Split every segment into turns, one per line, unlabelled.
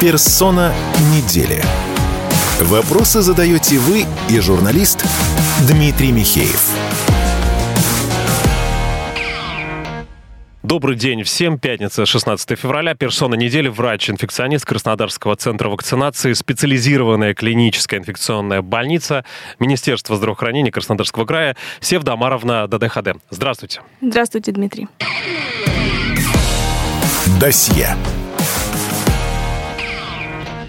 Персона недели. Вопросы задаете вы и журналист Дмитрий Михеев.
Добрый день всем. Пятница, 16 февраля. Персона недели. Врач-инфекционист Краснодарского центра вакцинации. Специализированная клиническая инфекционная больница. Министерство здравоохранения Краснодарского края. Севда Амаровна ДДХД. Здравствуйте.
Здравствуйте, Дмитрий.
Досье.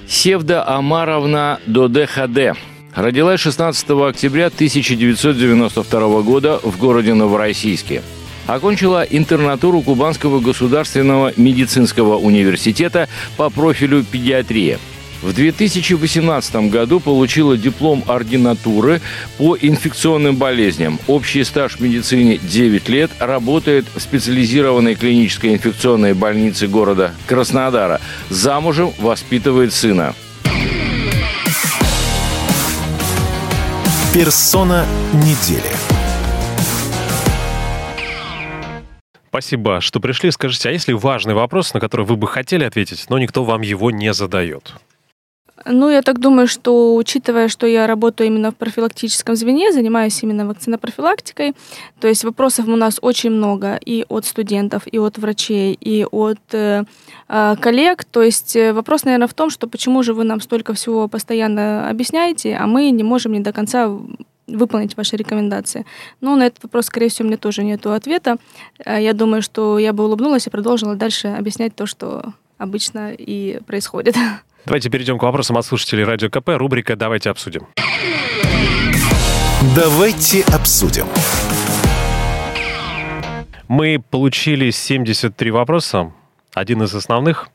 Севда Амаровна ДДХД. Родилась 16 октября 1992 года в городе Новороссийске. Окончила интернатуру Кубанского государственного медицинского университета по профилю педиатрия. В 2018 году получила диплом ординатуры по инфекционным болезням. Общий стаж в медицине 9 лет. Работает в специализированной клинической инфекционной больнице города Краснодара. Замужем воспитывает сына.
Персона недели.
Спасибо, что пришли. Скажите, а если важный вопрос, на который вы бы хотели ответить, но никто вам его не задает?
Ну, я так думаю, что учитывая, что я работаю именно в профилактическом звене, занимаюсь именно вакцинопрофилактикой, то есть вопросов у нас очень много и от студентов, и от врачей, и от э, э коллег. То есть э, вопрос, наверное, в том, что почему же вы нам столько всего постоянно объясняете, а мы не можем не до конца выполнить ваши рекомендации. Но на этот вопрос, скорее всего, мне тоже нет ответа. Э, я думаю, что я бы улыбнулась и продолжила дальше объяснять то, что обычно и происходит.
Давайте перейдем к вопросам от слушателей Радио КП. Рубрика «Давайте обсудим».
Давайте обсудим.
Мы получили 73 вопроса. Один из основных.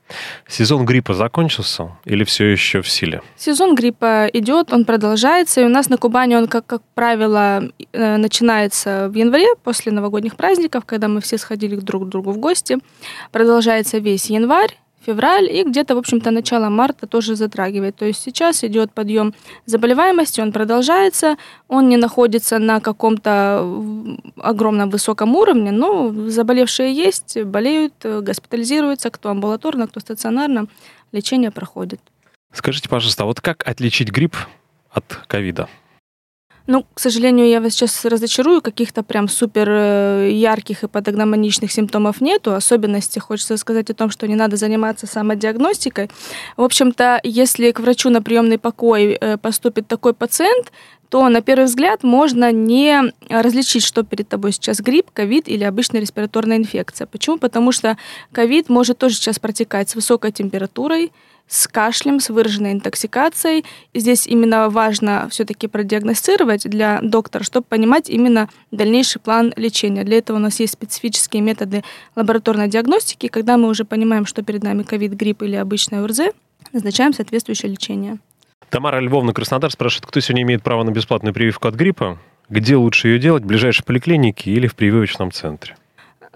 Сезон гриппа закончился или все еще в силе?
Сезон гриппа идет, он продолжается, и у нас на Кубани он, как, как правило, э, начинается в январе, после новогодних праздников, когда мы все сходили друг к другу в гости. Продолжается весь январь, февраль и где-то, в общем-то, начало марта тоже затрагивает. То есть сейчас идет подъем заболеваемости, он продолжается, он не находится на каком-то огромном высоком уровне, но заболевшие есть, болеют, госпитализируются, кто амбулаторно, кто стационарно, лечение проходит.
Скажите, пожалуйста, а вот как отличить грипп от ковида?
Ну, к сожалению, я вас сейчас разочарую, каких-то прям супер э, ярких и патогномоничных симптомов нету. Особенности хочется сказать о том, что не надо заниматься самодиагностикой. В общем-то, если к врачу на приемный покой э, поступит такой пациент, то на первый взгляд можно не различить, что перед тобой сейчас грипп, ковид или обычная респираторная инфекция. Почему? Потому что ковид может тоже сейчас протекать с высокой температурой, с кашлем, с выраженной интоксикацией. Здесь именно важно все-таки продиагностировать для доктора, чтобы понимать именно дальнейший план лечения. Для этого у нас есть специфические методы лабораторной диагностики. Когда мы уже понимаем, что перед нами ковид, грипп или обычная УРЗ, назначаем соответствующее лечение.
Тамара Львовна Краснодар спрашивает, кто сегодня имеет право на бесплатную прививку от гриппа? Где лучше ее делать, в ближайшей поликлинике или в прививочном центре?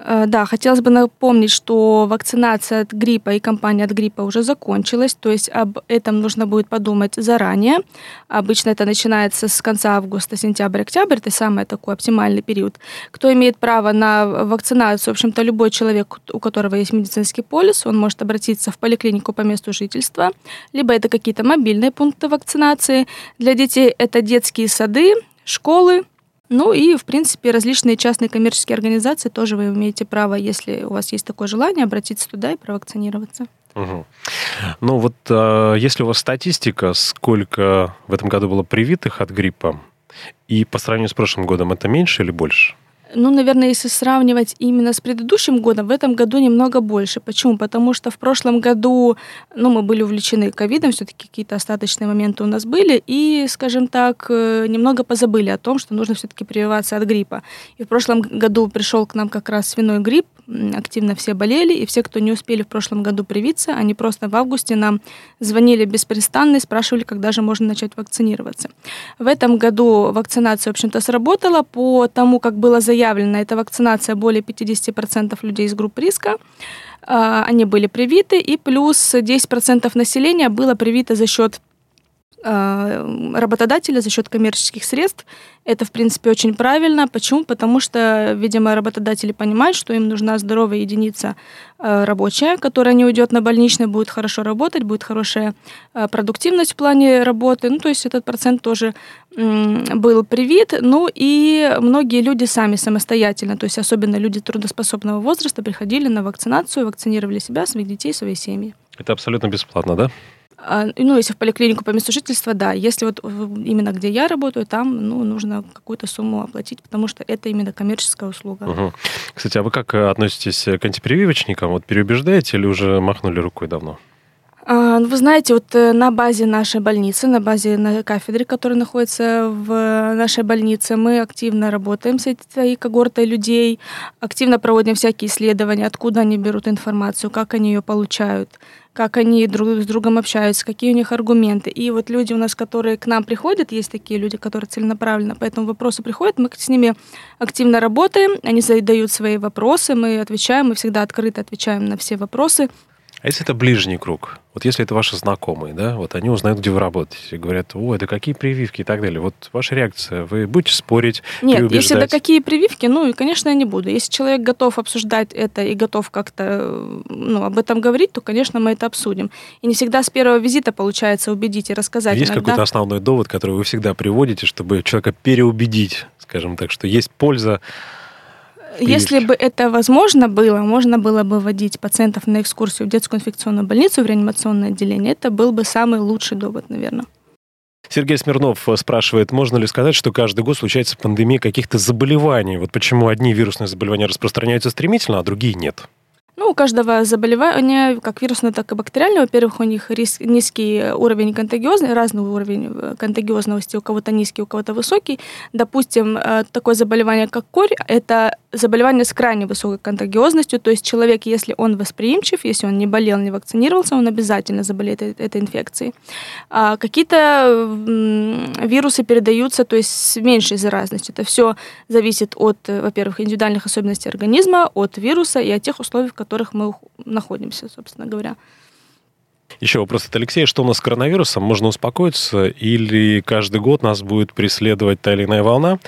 Э, да, хотелось бы напомнить, что вакцинация от гриппа и кампания от гриппа уже закончилась, то есть об этом нужно будет подумать заранее. Обычно это начинается с конца августа, сентябрь, октябрь, это самый такой оптимальный период. Кто имеет право на вакцинацию, в общем-то, любой человек, у которого есть медицинский полис, он может обратиться в поликлинику по месту жительства, либо это какие-то мобильные пункты вакцинации. Для детей это детские сады, школы, ну и, в принципе, различные частные коммерческие организации тоже вы имеете право, если у вас есть такое желание, обратиться туда и провакцинироваться.
Угу. Ну вот, э, если у вас статистика, сколько в этом году было привитых от гриппа, и по сравнению с прошлым годом, это меньше или больше?
Ну, наверное, если сравнивать именно с предыдущим годом, в этом году немного больше. Почему? Потому что в прошлом году, ну, мы были увлечены ковидом, все-таки какие-то остаточные моменты у нас были, и, скажем так, э, немного позабыли о том, что нужно все-таки прививаться от гриппа. И в прошлом году пришел к нам как раз свиной грипп, активно все болели, и все, кто не успели в прошлом году привиться, они просто в августе нам звонили беспрестанно и спрашивали, когда же можно начать вакцинироваться. В этом году вакцинация, в общем-то, сработала. По тому, как было заявлено, эта вакцинация более 50% людей из групп риска а, они были привиты, и плюс 10% населения было привито за счет работодателя за счет коммерческих средств. Это, в принципе, очень правильно. Почему? Потому что, видимо, работодатели понимают, что им нужна здоровая единица э, рабочая, которая не уйдет на больничный, будет хорошо работать, будет хорошая э, продуктивность в плане работы. Ну, то есть этот процент тоже был привит. Ну и многие люди сами самостоятельно, то есть особенно люди трудоспособного возраста, приходили на вакцинацию, вакцинировали себя, своих детей, свои семьи.
Это абсолютно бесплатно, да?
А, ну, если в поликлинику по месту жительства, да. Если вот именно где я работаю, там ну, нужно какую-то сумму оплатить, потому что это именно коммерческая услуга.
Угу. Кстати, а вы как э, относитесь к антипрививочникам? Вот переубеждаете или уже махнули рукой давно?
А, ну, вы знаете, вот э, на базе нашей больницы, на базе на кафедре, которая находится в нашей больнице, мы активно работаем с этой когортой людей, активно проводим всякие исследования, откуда они берут информацию, как они ее получают, как они друг с другом общаются, какие у них аргументы. И вот люди у нас, которые к нам приходят, есть такие люди, которые целенаправленно по этому вопросу приходят, мы с ними активно работаем, они задают свои вопросы, мы отвечаем, мы всегда открыто отвечаем на все вопросы,
а если это ближний круг? Вот если это ваши знакомые, да, вот они узнают, где вы работаете, и говорят, о, это какие прививки и так далее. Вот ваша реакция, вы будете спорить,
Нет, если это какие прививки, ну, конечно, я не буду. Если человек готов обсуждать это и готов как-то ну, об этом говорить, то, конечно, мы это обсудим. И не всегда с первого визита получается убедить и рассказать.
Есть Иногда... какой-то основной довод, который вы всегда приводите, чтобы человека переубедить, скажем так, что есть польза
если бы это возможно было, можно было бы водить пациентов на экскурсию в детскую инфекционную больницу, в реанимационное отделение. Это был бы самый лучший довод, наверное.
Сергей Смирнов спрашивает, можно ли сказать, что каждый год случается пандемия каких-то заболеваний? Вот почему одни вирусные заболевания распространяются стремительно, а другие нет?
Ну, у каждого заболевания, как вирусного, так и бактериального, во-первых, у них риск, низкий уровень контагиозности, разный уровень э, контагиозности, у кого-то низкий, у кого-то высокий. Допустим, э, такое заболевание, как корь, это заболевание с крайне высокой контагиозностью, то есть человек, если он восприимчив, если он не болел, не вакцинировался, он обязательно заболеет этой инфекцией. А какие-то вирусы передаются, то есть с меньшей заразностью. Это все зависит от, э, во-первых, индивидуальных особенностей организма, от вируса и от тех условий, в которых мы находимся, собственно говоря.
Еще вопрос от Алексея. Что у нас с коронавирусом? Можно успокоиться или каждый год нас будет преследовать та или иная волна?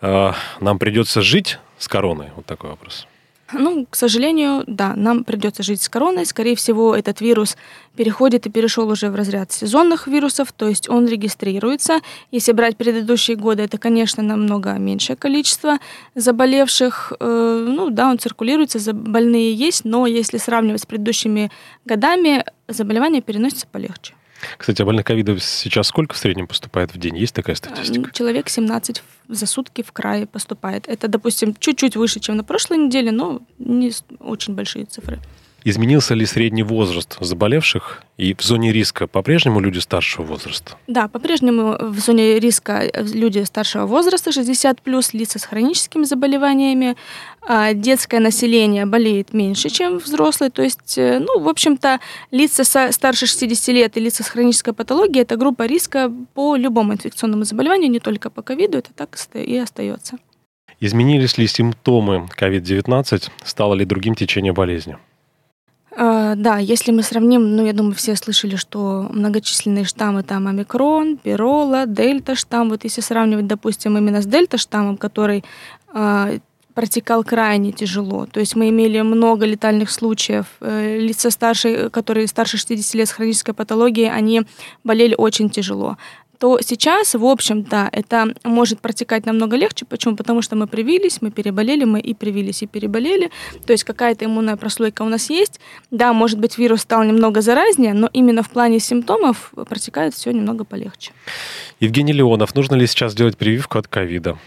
А, нам придется жить с короной? Вот такой вопрос.
Ну, к сожалению, да, нам придется жить с короной. Скорее всего, этот вирус переходит и перешел уже в разряд сезонных вирусов, то есть он регистрируется. Если брать предыдущие годы, это, конечно, намного меньшее количество заболевших. Э, ну да, он циркулируется, больные есть, но если сравнивать с предыдущими годами, заболевание переносится полегче.
Кстати, а больных ковидом сейчас сколько в среднем поступает в день? Есть такая статистика?
Человек 17 за сутки в крае поступает. Это, допустим, чуть-чуть выше, чем на прошлой неделе, но не очень большие цифры.
Изменился ли средний возраст заболевших и в зоне риска по-прежнему люди старшего возраста?
Да, по-прежнему в зоне риска люди старшего возраста, 60 плюс, лица с хроническими заболеваниями. А детское население болеет меньше, чем взрослые. То есть, э, ну, в общем-то, лица старше 60 лет и лица с хронической патологией – это группа риска по любому инфекционному заболеванию, не только по ковиду, это так и остается.
Изменились ли симптомы COVID-19? Стало ли другим течение болезни?
А, да, если мы сравним, ну, я думаю, все слышали, что многочисленные штаммы, там, омикрон, пирола, дельта штамм, вот если сравнивать, допустим, именно с дельта штаммом, который э, протекал крайне тяжело. То есть мы имели много летальных случаев. Э, лица старше, которые старше 60 лет с хронической патологией, они болели очень тяжело то сейчас, в общем-то, это может протекать намного легче. Почему? Потому что мы привились, мы переболели, мы и привились, и переболели. То есть какая-то иммунная прослойка у нас есть. Да, может быть, вирус стал немного заразнее, но именно в плане симптомов протекает все немного полегче.
Евгений Леонов, нужно ли сейчас делать прививку от ковида?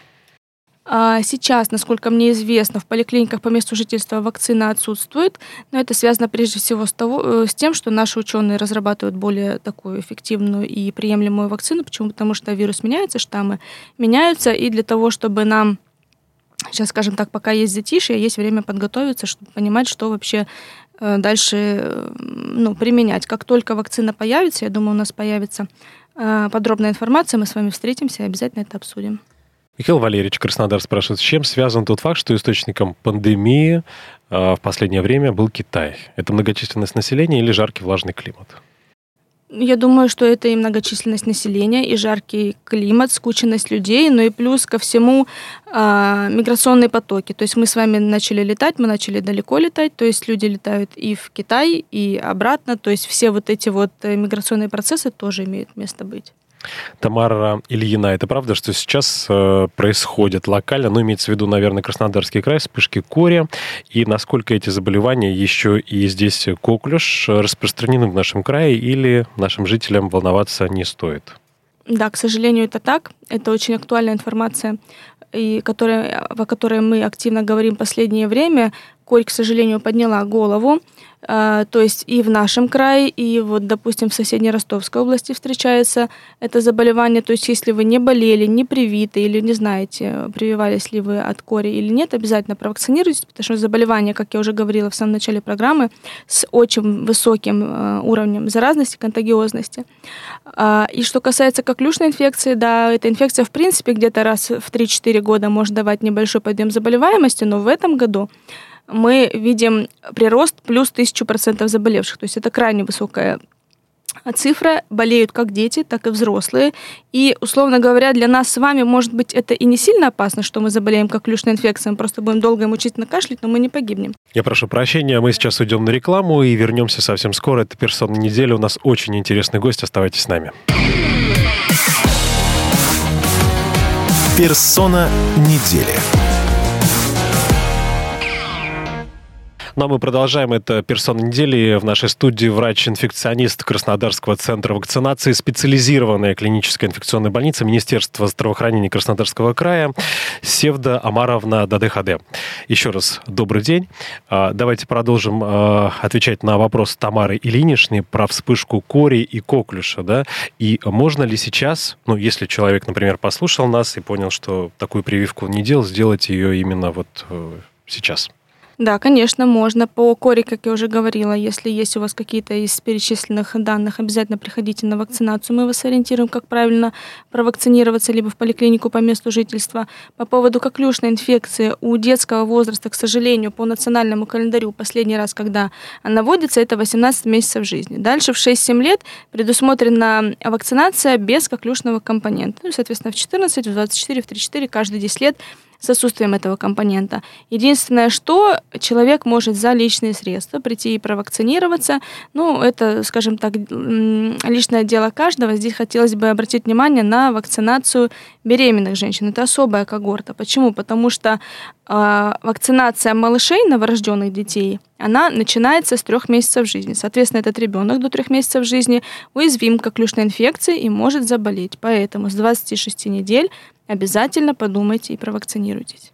А сейчас, насколько мне известно, в поликлиниках по месту жительства вакцина отсутствует, но это связано прежде всего с, того, э, с тем, что наши ученые разрабатывают более такую эффективную и приемлемую вакцину. Почему? Потому что вирус меняется, штаммы меняются, и для того, чтобы нам сейчас, скажем так, пока есть затишье, есть время подготовиться, чтобы понимать, что вообще э, дальше э, ну, применять. Как только вакцина появится, я думаю, у нас появится подробная информация, мы с вами встретимся и обязательно это обсудим.
Михаил Валерьевич Краснодар спрашивает, с чем связан тот факт, что источником пандемии э, в последнее время был Китай? Это многочисленность населения или жаркий влажный климат?
Я думаю, что это и многочисленность населения, и жаркий климат, скученность людей, но и плюс ко всему э, миграционные потоки. То есть мы с вами начали летать, мы начали далеко летать, то есть люди летают и в Китай, и обратно, то есть все вот эти вот э, миграционные процессы тоже имеют место быть.
Тамара Ильина, это правда, что сейчас э, происходит локально, ну, имеется в виду, наверное, Краснодарский край, вспышки кори, и насколько эти заболевания еще и здесь коклюш распространены в нашем крае, или нашим жителям волноваться не стоит?
Да, к сожалению, это так. Это очень актуальная информация, и которая, о которой мы активно говорим в последнее время. Корь, к сожалению, подняла голову. А, то есть и в нашем крае, и вот, допустим, в соседней Ростовской области встречается это заболевание. То есть если вы не болели, не привиты или не знаете, прививались ли вы от кори или нет, обязательно провакцинируйтесь, потому что заболевание, как я уже говорила в самом начале программы, с очень высоким а, уровнем заразности, контагиозности. А, и что касается коклюшной инфекции, да, эта инфекция в принципе где-то раз в 3-4 года может давать небольшой подъем заболеваемости, но в этом году мы видим прирост плюс тысячу процентов заболевших. То есть это крайне высокая цифра. Болеют как дети, так и взрослые. И, условно говоря, для нас с вами, может быть, это и не сильно опасно, что мы заболеем как клюшной инфекцией, мы просто будем долго и мучительно кашлять, но мы не погибнем.
Я прошу прощения, мы сейчас уйдем на рекламу и вернемся совсем скоро. Это «Персона недели». У нас очень интересный гость. Оставайтесь с нами.
«Персона недели».
Ну а мы продолжаем. Это персона недели. В нашей студии врач-инфекционист Краснодарского центра вакцинации, специализированная клиническая инфекционная больница Министерства здравоохранения Краснодарского края Севда Амаровна ДДХД. Еще раз добрый день. А, давайте продолжим а, отвечать на вопрос Тамары Ильиничны про вспышку кори и коклюша. Да? И можно ли сейчас, ну, если человек, например, послушал нас и понял, что такую прививку не делал, сделать ее именно вот э, сейчас?
Да, конечно, можно. По коре, как я уже говорила, если есть у вас какие-то из перечисленных данных, обязательно приходите на вакцинацию. Мы вас ориентируем, как правильно провакцинироваться либо в поликлинику по месту жительства. По поводу коклюшной инфекции у детского возраста, к сожалению, по национальному календарю последний раз, когда она вводится, это 18 месяцев жизни. Дальше в 6-7 лет предусмотрена вакцинация без коклюшного компонента. Ну, соответственно, в 14, в 24, в 34, каждые 10 лет с отсутствием этого компонента. Единственное, что человек может за личные средства прийти и провакцинироваться. Ну, это, скажем так, личное дело каждого. Здесь хотелось бы обратить внимание на вакцинацию беременных женщин. Это особая когорта. Почему? Потому что э, вакцинация малышей, новорожденных детей, она начинается с трех месяцев жизни. Соответственно, этот ребенок до трех месяцев жизни уязвим к коклюшной инфекции и может заболеть. Поэтому с 26 недель обязательно подумайте и провакцинируйтесь.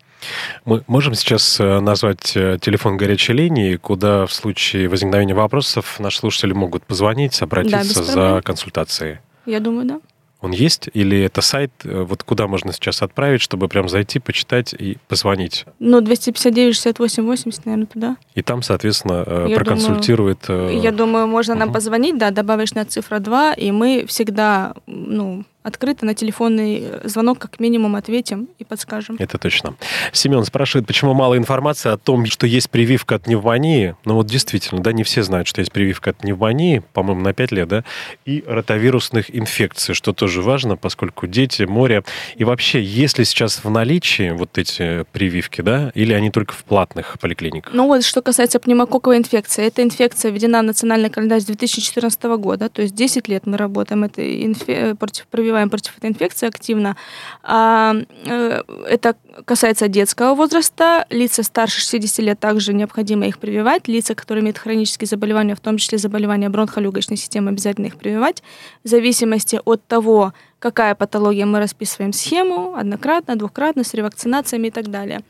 Мы можем сейчас э, назвать э, телефон горячей линии, куда в случае возникновения вопросов наши слушатели могут позвонить, обратиться да, за консультацией?
Я думаю, да.
Он есть? Или это сайт, э, вот куда можно сейчас отправить, чтобы прям зайти, почитать и позвонить?
Ну, 259 68 80, наверное, туда.
И там, соответственно, я проконсультирует...
Думаю, я думаю, можно угу. нам позвонить, да, добавочная цифра 2, и мы всегда, ну, открыто на телефонный звонок как минимум ответим и подскажем.
Это точно. Семен спрашивает, почему мало информации о том, что есть прививка от пневмонии. Ну вот действительно, да, не все знают, что есть прививка от пневмонии, по-моему, на 5 лет, да, и ротавирусных инфекций, что тоже важно, поскольку дети, море. И вообще, есть ли сейчас в наличии вот эти прививки, да, или они только в платных поликлиниках?
Ну вот, что касается пневмококковой инфекции, эта инфекция введена в национальный календарь с 2014 года, то есть 10 лет мы работаем этой инфе... против прививки прививаем против этой инфекции активно. А, э, это касается детского возраста. Лица старше 60 лет также необходимо их прививать. Лица, которые имеют хронические заболевания, в том числе заболевания бронхолегочной системы, обязательно их прививать. В зависимости от того, какая патология, мы расписываем схему однократно, двукратно, с ревакцинациями и так далее.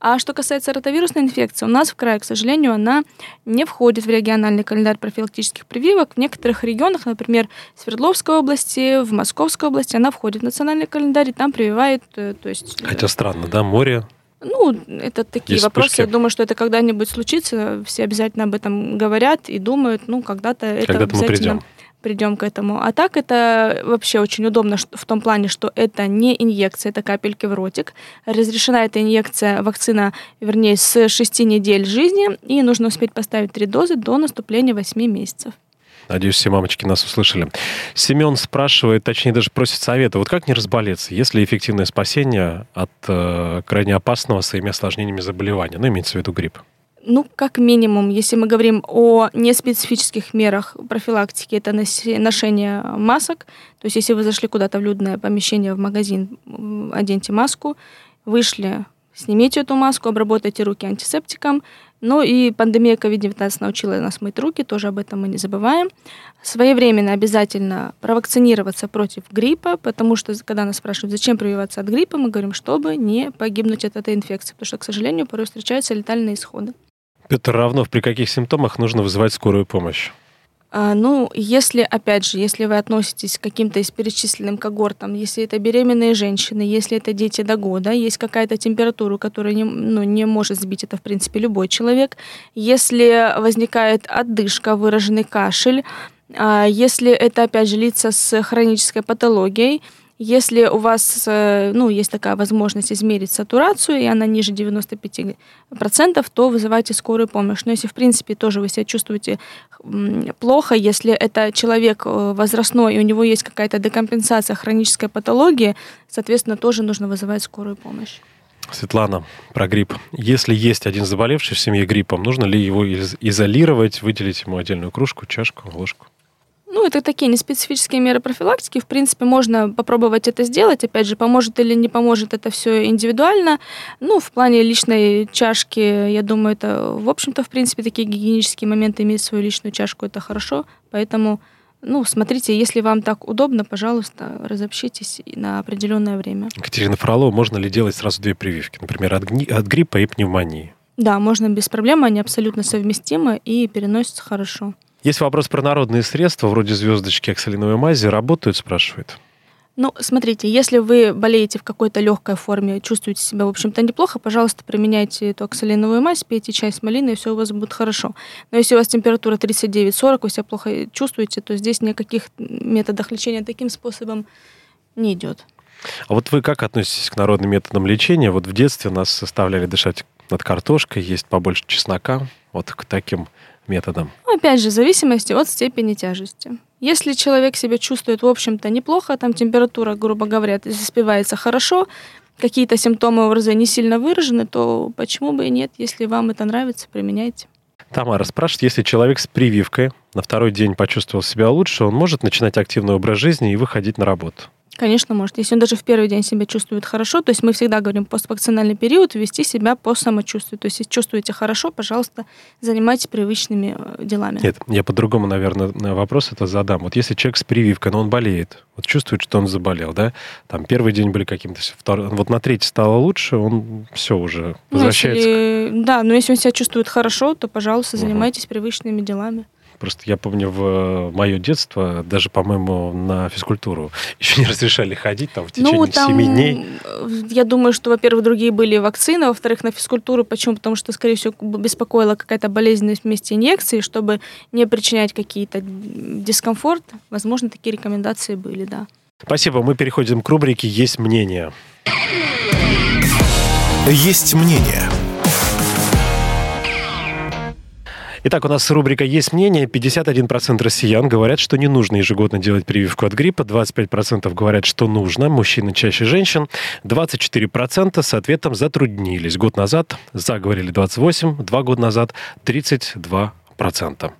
А что касается ротовирусной инфекции, у нас в крае, к сожалению, она не входит в региональный календарь профилактических прививок. В некоторых регионах, например, в Свердловской области, в Московской области, она входит в национальный календарь и там прививает. Э, то есть...
Хотя странно, да, море
ну, это такие Есть вопросы. Вспышки. Я думаю, что это когда-нибудь случится. Все обязательно об этом говорят и думают, ну, когда-то это
когда-то
обязательно...
мы придем
придем к этому. А так это вообще очень удобно в том плане, что это не инъекция, это капельки в ротик. Разрешена эта инъекция, вакцина, вернее, с 6 недель жизни, и нужно успеть поставить три дозы до наступления 8 месяцев.
Надеюсь, все мамочки нас услышали. Семен спрашивает, точнее даже просит совета. Вот как не разболеться? Есть ли эффективное спасение от э, крайне опасного своими осложнениями заболевания? Ну, имеется в виду грипп.
Ну, как минимум, если мы говорим о неспецифических мерах профилактики, это ношение масок. То есть, если вы зашли куда-то в людное помещение, в магазин, оденьте маску, вышли, снимите эту маску, обработайте руки антисептиком. Ну и пандемия COVID-19 научила нас мыть руки, тоже об этом мы не забываем. Своевременно обязательно провакцинироваться против гриппа, потому что, когда нас спрашивают, зачем прививаться от гриппа, мы говорим, чтобы не погибнуть от этой инфекции, потому что, к сожалению, порой встречаются летальные исходы.
Петр Равнов, при каких симптомах нужно вызывать скорую помощь?
А, ну, если, опять же, если вы относитесь к каким-то из перечисленным когортам, если это беременные женщины, если это дети до года, есть какая-то температура, которая не, ну, не может сбить это, в принципе, любой человек, если возникает отдышка, выраженный кашель, а, если это, опять же, лица с хронической патологией, если у вас э, ну, есть такая возможность измерить сатурацию, и она ниже 95%, то вызывайте скорую помощь. Но если, в принципе, тоже вы себя чувствуете плохо, если это человек э, возрастной, и у него есть какая-то декомпенсация хронической патологии, соответственно, тоже нужно вызывать скорую помощь.
Светлана, про грипп. Если есть один заболевший в семье гриппом, нужно ли его изолировать, выделить ему отдельную кружку, чашку, ложку?
Ну, это такие неспецифические меры профилактики. В принципе, можно попробовать это сделать. Опять же, поможет или не поможет, это все индивидуально. Ну, в плане личной чашки, я думаю, это, в общем-то, в принципе, такие гигиенические моменты иметь свою личную чашку, это хорошо. Поэтому, ну, смотрите, если вам так удобно, пожалуйста, разобщитесь на определенное время.
Екатерина Фролова, можно ли делать сразу две прививки? Например, от, от гриппа и пневмонии?
Да, можно без проблем, они абсолютно совместимы и переносятся хорошо.
Есть вопрос про народные средства, вроде звездочки оксалиновой мази. Работают, спрашивает?
Ну, смотрите, если вы болеете в какой-то легкой форме, чувствуете себя, в общем-то, неплохо, пожалуйста, применяйте эту оксалиновую мазь, пейте чай с малиной, и все у вас будет хорошо. Но если у вас температура 39-40, вы себя плохо чувствуете, то здесь никаких методов лечения таким способом не идет.
А вот вы как относитесь к народным методам лечения? Вот в детстве нас составляли дышать над картошкой, есть побольше чеснока, вот к таким методом?
Опять же, в зависимости от степени тяжести. Если человек себя чувствует, в общем-то, неплохо, там температура, грубо говоря, заспевается хорошо, какие-то симптомы ОРЗ не сильно выражены, то почему бы и нет, если вам это нравится, применяйте.
Тамара спрашивает, если человек с прививкой на второй день почувствовал себя лучше, он может начинать активный образ жизни и выходить на работу?
Конечно, может. Если он даже в первый день себя чувствует хорошо, то есть мы всегда говорим поствакцинальный период, вести себя по самочувствию. То есть если чувствуете хорошо, пожалуйста, занимайтесь привычными э, делами.
Нет, я по-другому, наверное, вопрос это задам. Вот если человек с прививкой, но он болеет, вот чувствует, что он заболел, да, там первый день были каким-то, второй, вот на третий стало лучше, он все уже возвращается.
Ну, если, да, но если он себя чувствует хорошо, то, пожалуйста, занимайтесь угу. привычными делами.
Просто я помню в э, мое детство, даже, по-моему, на физкультуру еще не разрешали ходить там в ну, течение ну, там, 7 дней.
Э, я думаю, что, во-первых, другие были вакцины, во-вторых, на физкультуру. Почему? Потому что, скорее всего, беспокоила какая-то болезненность вместе инъекции, чтобы не причинять какие-то дискомфорт. Возможно, такие рекомендации были, да.
Спасибо. Мы переходим к рубрике «Есть мнение».
«Есть мнение».
Итак, у нас рубрика «Есть мнение». 51% россиян говорят, что не нужно ежегодно делать прививку от гриппа. 25% говорят, что нужно. Мужчины чаще женщин. 24% с ответом затруднились. Год назад за говорили 28%, два года назад 32%.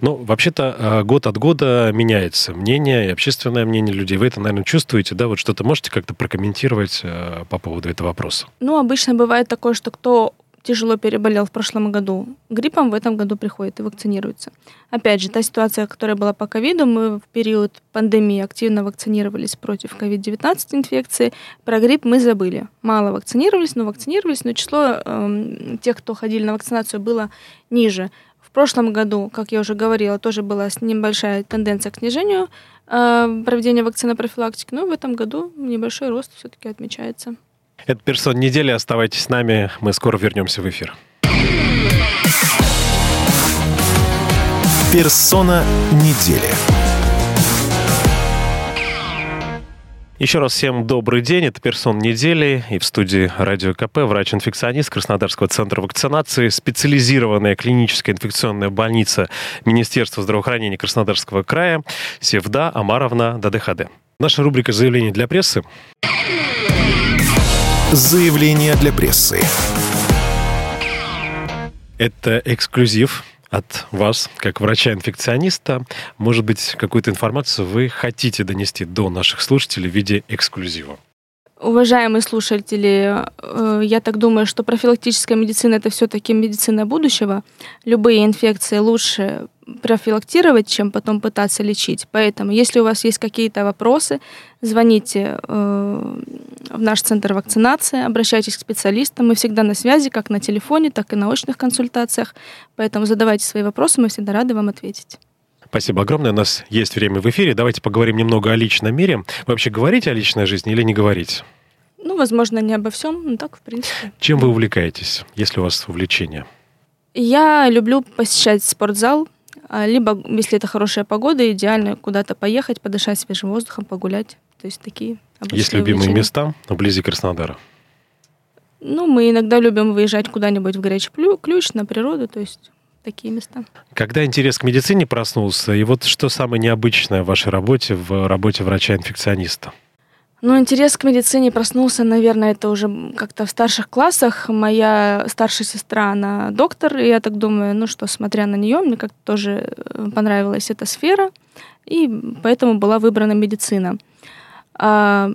Ну, вообще-то э, год от года меняется мнение и общественное мнение людей. Вы это, наверное, чувствуете, да? Вот что-то можете как-то прокомментировать э, по поводу этого вопроса?
Ну, обычно бывает такое, что кто тяжело переболел в прошлом году гриппом, в этом году приходит и вакцинируется. Опять же, та ситуация, которая была по ковиду, мы в период пандемии активно вакцинировались против COVID-19 инфекции. Про грипп мы забыли. Мало вакцинировались, но вакцинировались, но число э, тех, кто ходили на вакцинацию, было ниже. В прошлом году, как я уже говорила, тоже была небольшая тенденция к снижению э, проведения вакцины профилактики, но в этом году небольшой рост все-таки отмечается.
Это «Персон недели». Оставайтесь с нами. Мы скоро вернемся в эфир.
Персона недели.
Еще раз всем добрый день. Это «Персон недели». И в студии Радио КП врач-инфекционист Краснодарского центра вакцинации, специализированная клиническая инфекционная больница Министерства здравоохранения Краснодарского края Севда Амаровна ДДХД. Наша рубрика «Заявление для прессы».
Заявление для прессы.
Это эксклюзив от вас, как врача-инфекциониста. Может быть, какую-то информацию вы хотите донести до наших слушателей в виде эксклюзива?
Уважаемые слушатели, э, я так думаю, что профилактическая медицина это все-таки медицина будущего. Любые инфекции лучше профилактировать, чем потом пытаться лечить. Поэтому, если у вас есть какие-то вопросы, звоните э, в наш центр вакцинации, обращайтесь к специалистам. Мы всегда на связи, как на телефоне, так и на очных консультациях. Поэтому задавайте свои вопросы, мы всегда рады вам ответить.
Спасибо огромное. У нас есть время в эфире. Давайте поговорим немного о личном мире. Вы вообще говорите о личной жизни или не говорите?
Ну, возможно, не обо всем, но так, в принципе.
Чем вы увлекаетесь, если у вас увлечение?
Я люблю посещать спортзал, а, либо, если это хорошая погода, идеально куда-то поехать, подышать свежим воздухом, погулять. То есть такие
Есть любимые
увлечения.
места вблизи Краснодара?
Ну, мы иногда любим выезжать куда-нибудь в горячий ключ, на природу, то есть такие места.
Когда интерес к медицине проснулся, и вот что самое необычное в вашей работе, в работе врача-инфекциониста?
Ну, интерес к медицине проснулся, наверное, это уже как-то в старших классах. Моя старшая сестра, она доктор, и я так думаю, ну что, смотря на нее, мне как-то тоже э, понравилась эта сфера, и поэтому была выбрана медицина. А,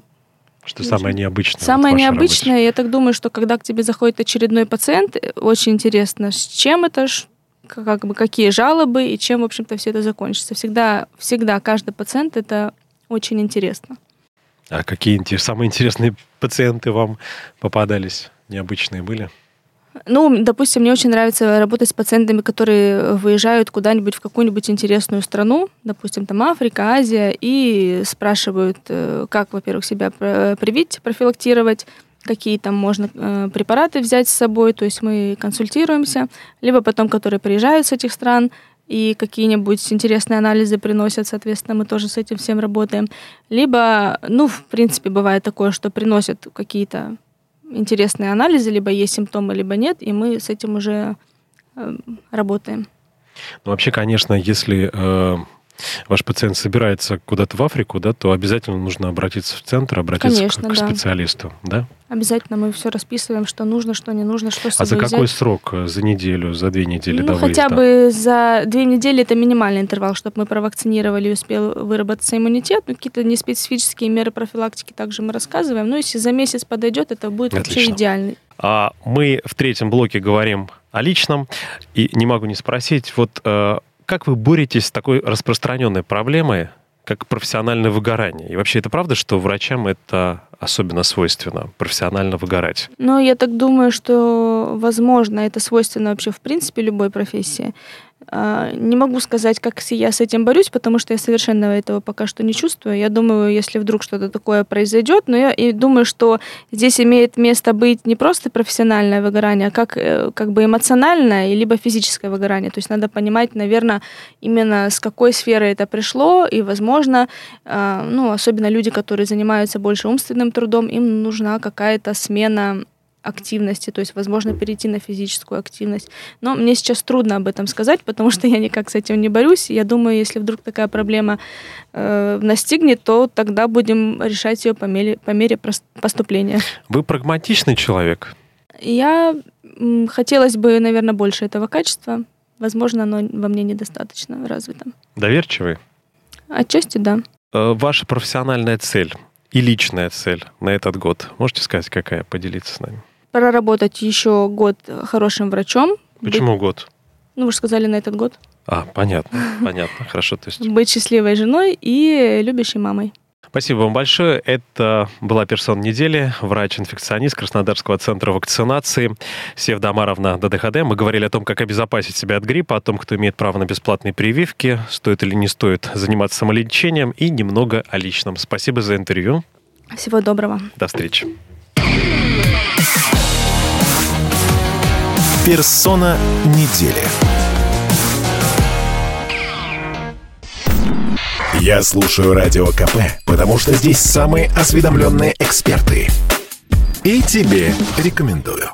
Что самое необычное?
Самое
вот
необычное,
работе?
я так думаю, что когда к тебе заходит очередной пациент, э, очень интересно, с чем это, ш- как бы какие жалобы и чем, в общем-то, все это закончится. Всегда, всегда каждый пациент это очень интересно.
А какие самые интересные пациенты вам попадались? Необычные были?
Ну, допустим, мне очень нравится работать с пациентами, которые выезжают куда-нибудь в какую-нибудь интересную страну, допустим, там Африка, Азия, и спрашивают, э, как, во-первых, себя пр- привить, профилактировать, какие там можно э, препараты взять с собой, то есть мы консультируемся, либо потом, которые приезжают с этих стран, и какие-нибудь интересные анализы приносят, соответственно, мы тоже с этим всем работаем. Либо, ну, в принципе, бывает такое, что приносят какие-то интересные анализы, либо есть симптомы, либо нет, и мы с этим уже э, работаем.
Ну, вообще, конечно, если э, ваш пациент собирается куда-то в Африку, да, то обязательно нужно обратиться в центр, обратиться
Конечно,
к, к
да.
специалисту, да?
Обязательно мы все расписываем, что нужно, что не нужно, что с
А за
собой
какой
взять.
срок? э, За неделю, за две недели
Ну, хотя
выезда?
бы за две недели это минимальный интервал, чтобы мы провакцинировали и успел выработаться иммунитет. Ну, какие-то неспецифические меры профилактики также мы рассказываем. Но если за месяц подойдет, это будет вообще
Отлично.
идеальный.
А мы в третьем блоке говорим о личном, и не могу не спросить, вот э, как вы боретесь с такой распространенной проблемой, как профессиональное выгорание? И вообще это правда, что врачам это особенно свойственно, профессионально выгорать?
Но я так думаю, что, возможно, это свойственно вообще в принципе любой профессии. А, Не могу сказать, как я с этим борюсь, потому что я совершенно этого пока что не чувствую. Я думаю, если вдруг что-то такое произойдет, но я и думаю, что здесь имеет место быть не просто профессиональное выгорание, а как, э, как бы эмоциональное, либо физическое выгорание. То есть надо понимать, наверное, именно с какой сферы это пришло, и, возможно, а, ну, особенно люди, которые занимаются больше умственным трудом, им нужна какая-то смена активности, то есть, возможно, перейти на физическую активность. Но мне сейчас трудно об этом сказать, потому что я никак с этим не борюсь. Я думаю, если вдруг такая проблема э, настигнет, то тогда будем решать ее по мере, по мере поступления.
Вы прагматичный человек?
Я м, хотелось бы, наверное, больше этого качества. Возможно, оно во мне недостаточно развито.
Доверчивый?
Отчасти да.
Э, Ваша профессиональная цель и личная цель на этот год, можете сказать, какая? Поделиться с нами.
Проработать еще год хорошим врачом. Быть-
Почему год?
ну, вы же сказали на этот год.
А, понятно, понятно, хорошо. То есть
Быть счастливой женой и любящей мамой.
Спасибо вам большое. Это была персона недели, врач-инфекционист Краснодарского центра вакцинации Севда Амаровна ДДХД. Мы говорили о том, как обезопасить себя от гриппа, о том, кто имеет право на бесплатные прививки, стоит или не стоит заниматься самолечением и немного о личном. Спасибо за интервью.
Всего доброго.
До встречи.
Персона недели. Я слушаю Радио КП, потому что здесь самые осведомленные эксперты. И тебе рекомендую.